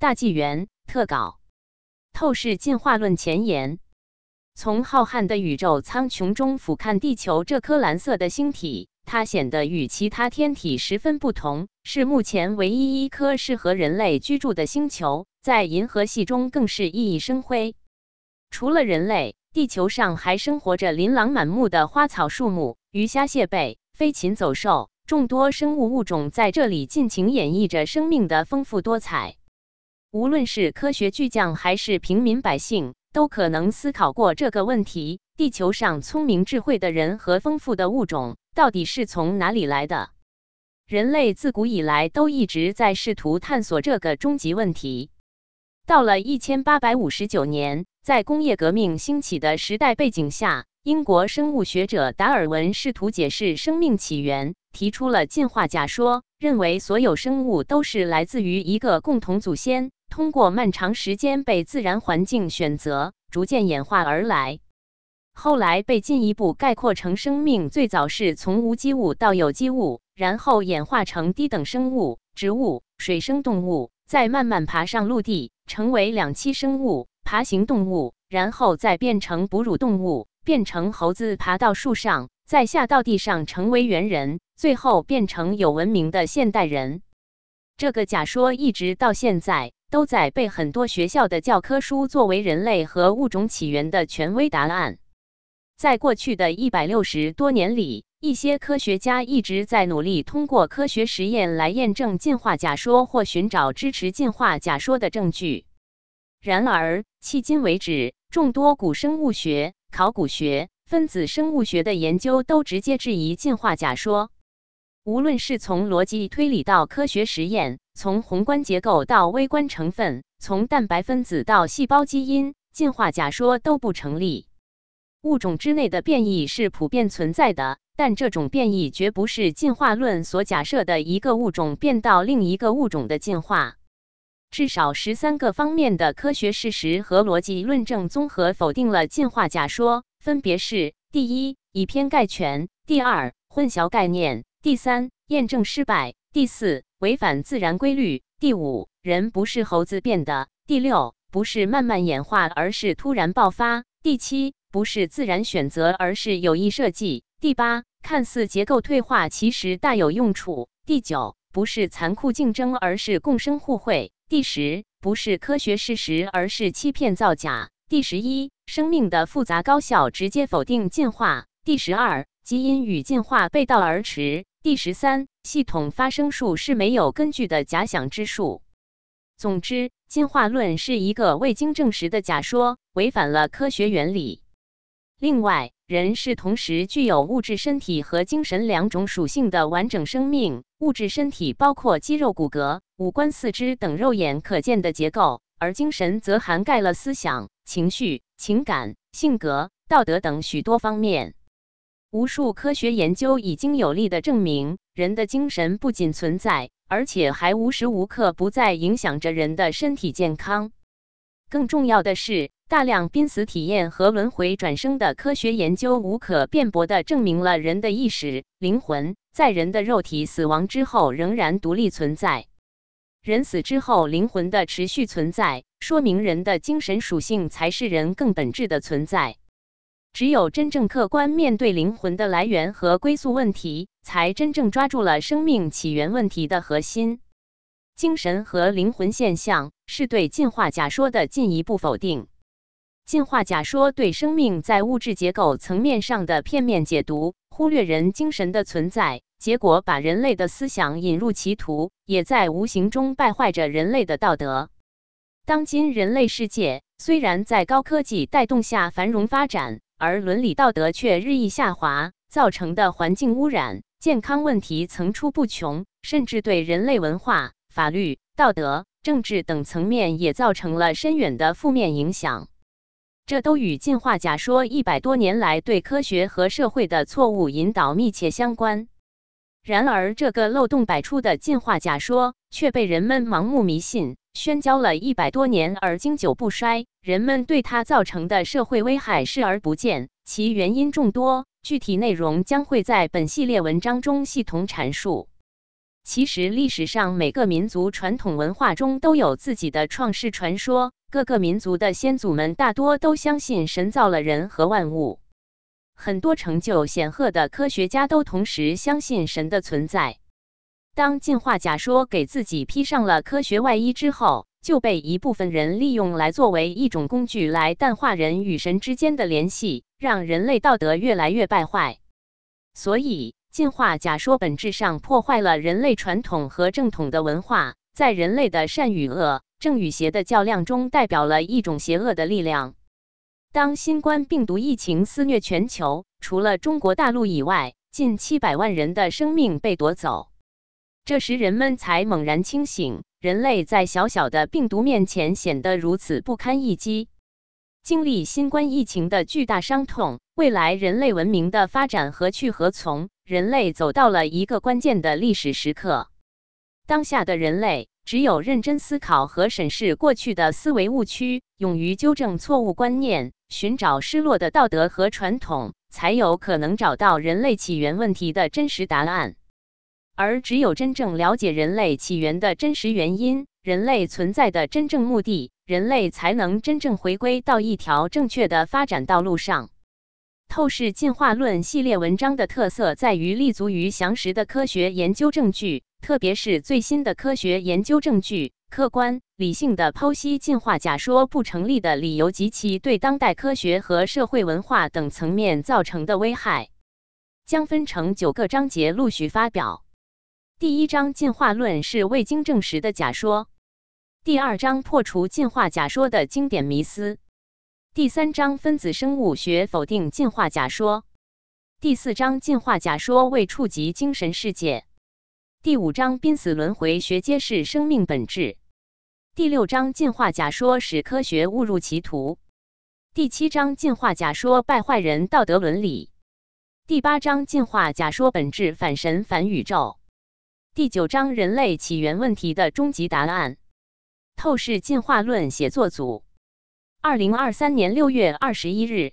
大纪元特稿：透视进化论前沿。从浩瀚的宇宙苍穹中俯瞰地球这颗蓝色的星体，它显得与其他天体十分不同，是目前唯一一颗适合人类居住的星球，在银河系中更是熠熠生辉。除了人类，地球上还生活着琳琅满目的花草树木、鱼虾蟹贝、飞禽走兽，众多生物物种在这里尽情演绎着生命的丰富多彩。无论是科学巨匠还是平民百姓。都可能思考过这个问题：地球上聪明智慧的人和丰富的物种到底是从哪里来的？人类自古以来都一直在试图探索这个终极问题。到了一千八百五十九年，在工业革命兴起的时代背景下，英国生物学者达尔文试图解释生命起源，提出了进化假说，认为所有生物都是来自于一个共同祖先。通过漫长时间被自然环境选择，逐渐演化而来，后来被进一步概括成生命最早是从无机物到有机物，然后演化成低等生物、植物、水生动物，再慢慢爬上陆地，成为两栖生物、爬行动物，然后再变成哺乳动物，变成猴子爬到树上，再下到地上成为猿人，最后变成有文明的现代人。这个假说一直到现在。都在被很多学校的教科书作为人类和物种起源的权威答案。在过去的一百六十多年里，一些科学家一直在努力通过科学实验来验证进化假说或寻找支持进化假说的证据。然而，迄今为止，众多古生物学、考古学、分子生物学的研究都直接质疑进化假说。无论是从逻辑推理到科学实验，从宏观结构到微观成分，从蛋白分子到细胞基因，进化假说都不成立。物种之内的变异是普遍存在的，但这种变异绝不是进化论所假设的一个物种变到另一个物种的进化。至少十三个方面的科学事实和逻辑论证综合否定了进化假说，分别是：第一，以偏概全；第二，混淆概念。第三，验证失败；第四，违反自然规律；第五，人不是猴子变的；第六，不是慢慢演化，而是突然爆发；第七，不是自然选择，而是有意设计；第八，看似结构退化，其实大有用处；第九，不是残酷竞争，而是共生互惠；第十，不是科学事实，而是欺骗造假；第十一，生命的复杂高效直接否定进化；第十二，基因与进化背道而驰。第十三，系统发生数是没有根据的假想之数。总之，进化论是一个未经证实的假说，违反了科学原理。另外，人是同时具有物质身体和精神两种属性的完整生命。物质身体包括肌肉、骨骼、五官、四肢等肉眼可见的结构，而精神则涵盖了思想、情绪、情感、性格、道德等许多方面。无数科学研究已经有力的证明，人的精神不仅存在，而且还无时无刻不在影响着人的身体健康。更重要的是，大量濒死体验和轮回转生的科学研究无可辩驳地证明了人的意识、灵魂在人的肉体死亡之后仍然独立存在。人死之后，灵魂的持续存在，说明人的精神属性才是人更本质的存在。只有真正客观面对灵魂的来源和归宿问题，才真正抓住了生命起源问题的核心。精神和灵魂现象是对进化假说的进一步否定。进化假说对生命在物质结构层面上的片面解读，忽略人精神的存在，结果把人类的思想引入歧途，也在无形中败坏着人类的道德。当今人类世界虽然在高科技带动下繁荣发展，而伦理道德却日益下滑，造成的环境污染、健康问题层出不穷，甚至对人类文化、法律、道德、政治等层面也造成了深远的负面影响。这都与进化假说一百多年来对科学和社会的错误引导密切相关。然而，这个漏洞百出的进化假说却被人们盲目迷信。宣教了一百多年而经久不衰，人们对它造成的社会危害视而不见，其原因众多，具体内容将会在本系列文章中系统阐述。其实历史上每个民族传统文化中都有自己的创世传说，各个民族的先祖们大多都相信神造了人和万物。很多成就显赫的科学家都同时相信神的存在。当进化假说给自己披上了科学外衣之后，就被一部分人利用来作为一种工具，来淡化人与神之间的联系，让人类道德越来越败坏。所以，进化假说本质上破坏了人类传统和正统的文化，在人类的善与恶、正与邪的较量中，代表了一种邪恶的力量。当新冠病毒疫情肆虐全球，除了中国大陆以外，近七百万人的生命被夺走。这时，人们才猛然清醒：人类在小小的病毒面前显得如此不堪一击。经历新冠疫情的巨大伤痛，未来人类文明的发展何去何从？人类走到了一个关键的历史时刻。当下的人类，只有认真思考和审视过去的思维误区，勇于纠正错误观念，寻找失落的道德和传统，才有可能找到人类起源问题的真实答案。而只有真正了解人类起源的真实原因，人类存在的真正目的，人类才能真正回归到一条正确的发展道路上。透视进化论系列文章的特色在于立足于详实的科学研究证据，特别是最新的科学研究证据，客观理性的剖析进化假说不成立的理由及其对当代科学和社会文化等层面造成的危害。将分成九个章节陆续发表。第一章进化论是未经证实的假说。第二章破除进化假说的经典迷思。第三章分子生物学否定进化假说。第四章进化假说未触及精神世界。第五章濒死轮回学揭示生命本质。第六章进化假说使科学误入歧途。第七章进化假说败坏人道德伦理。第八章进化假说本质反神反宇宙。第九章：人类起源问题的终极答案。透视进化论写作组，二零二三年六月二十一日。